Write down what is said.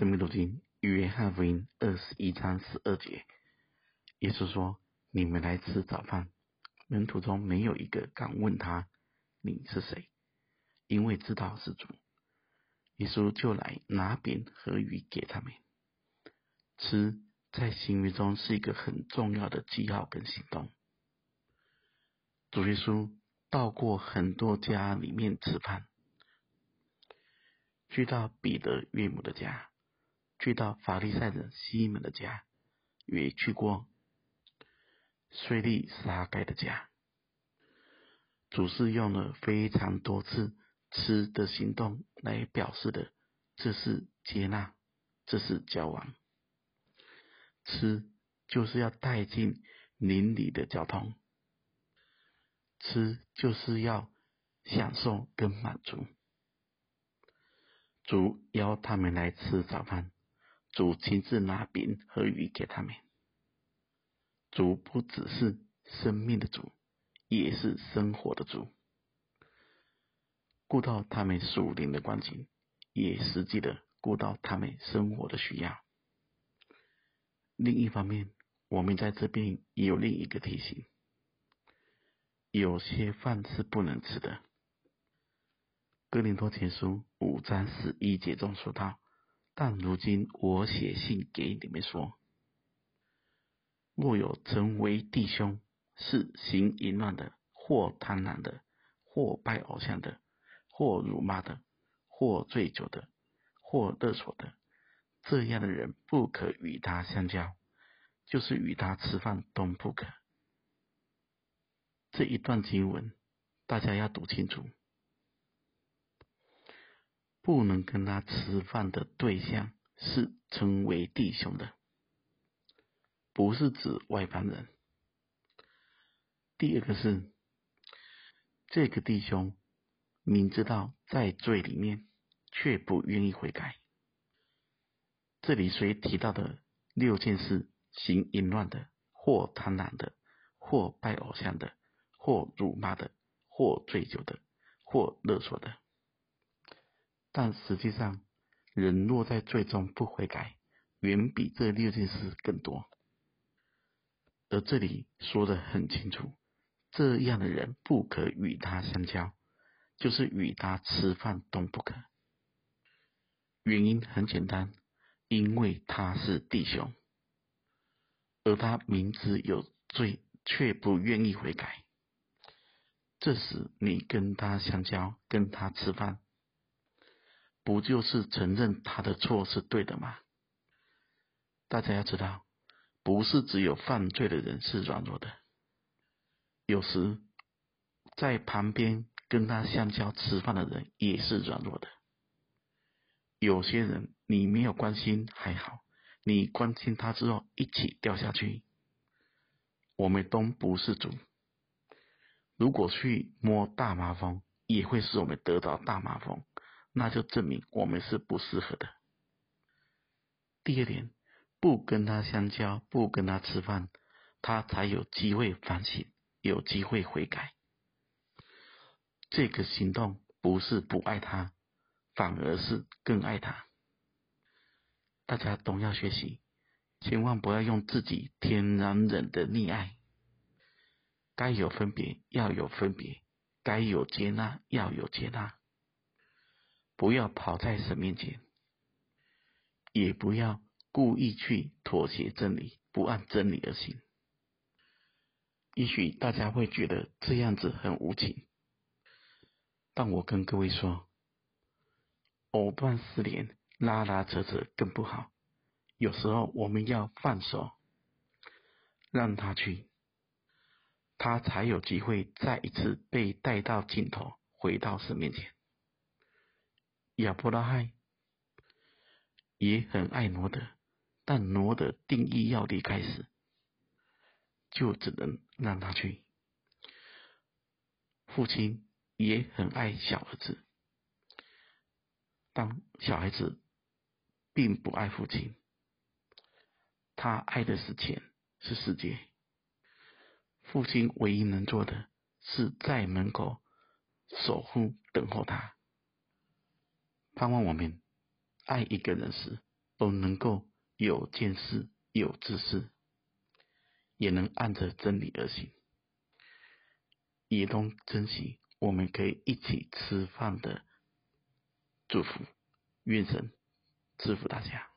生命读经，约翰福音二十一章十二节，耶稣说：“你们来吃早饭。”门徒中没有一个敢问他：“你是谁？”因为知道是主。耶稣就来拿饼和鱼给他们吃。在行为中是一个很重要的记号跟行动。主耶稣到过很多家里面吃饭，去到彼得岳母的家。去到法利赛人西门的家，也去过税吏撒该的家。主是用了非常多次吃的行动来表示的，这是接纳，这是交往。吃就是要带进邻里的交通，吃就是要享受跟满足。主邀他们来吃早饭。主亲自拿饼和鱼给他们。主不只是生命的主，也是生活的主。顾到他们属灵的光景，也实际的顾到他们生活的需要。另一方面，我们在这边也有另一个提醒：有些饭是不能吃的。哥林多前书五章十一节中说道。但如今我写信给你们说，若有成为弟兄是行淫乱的，或贪婪的，或拜偶像的，或辱骂的，或醉酒的，或勒索的，这样的人不可与他相交，就是与他吃饭都不可。这一段经文，大家要读清楚。不能跟他吃饭的对象是称为弟兄的，不是指外邦人。第二个是这个弟兄明知道在罪里面，却不愿意悔改。这里所提到的六件事：行淫乱的，或贪婪的，或拜偶像的，或辱骂的，或醉酒的，或勒索的。但实际上，人落在罪中不悔改，远比这六件事更多。而这里说的很清楚，这样的人不可与他相交，就是与他吃饭都不可。原因很简单，因为他是弟兄，而他明知有罪，却不愿意悔改。这时你跟他相交，跟他吃饭。不就是承认他的错是对的吗？大家要知道，不是只有犯罪的人是软弱的，有时在旁边跟他相交吃饭的人也是软弱的。有些人你没有关心还好，你关心他之后一起掉下去。我们都不是主，如果去摸大麻风，也会使我们得到大麻风。那就证明我们是不适合的。第二点，不跟他相交，不跟他吃饭，他才有机会反省，有机会悔改。这个行动不是不爱他，反而是更爱他。大家都要学习，千万不要用自己天然人的溺爱。该有分别要有分别，该有接纳要有接纳。不要跑在神面前，也不要故意去妥协真理，不按真理而行。也许大家会觉得这样子很无情，但我跟各位说，藕断丝连、拉拉扯扯更不好。有时候我们要放手，让他去，他才有机会再一次被带到尽头，回到神面前。亚伯拉罕也很爱罗德，但罗德定义要离开时，就只能让他去。父亲也很爱小儿子，但小孩子并不爱父亲，他爱的是钱，是世界。父亲唯一能做的是在门口守护、等候他。盼望我们爱一个人时，都能够有见识、有知识，也能按着真理而行，也都珍惜我们可以一起吃饭的祝福。愿神祝福大家。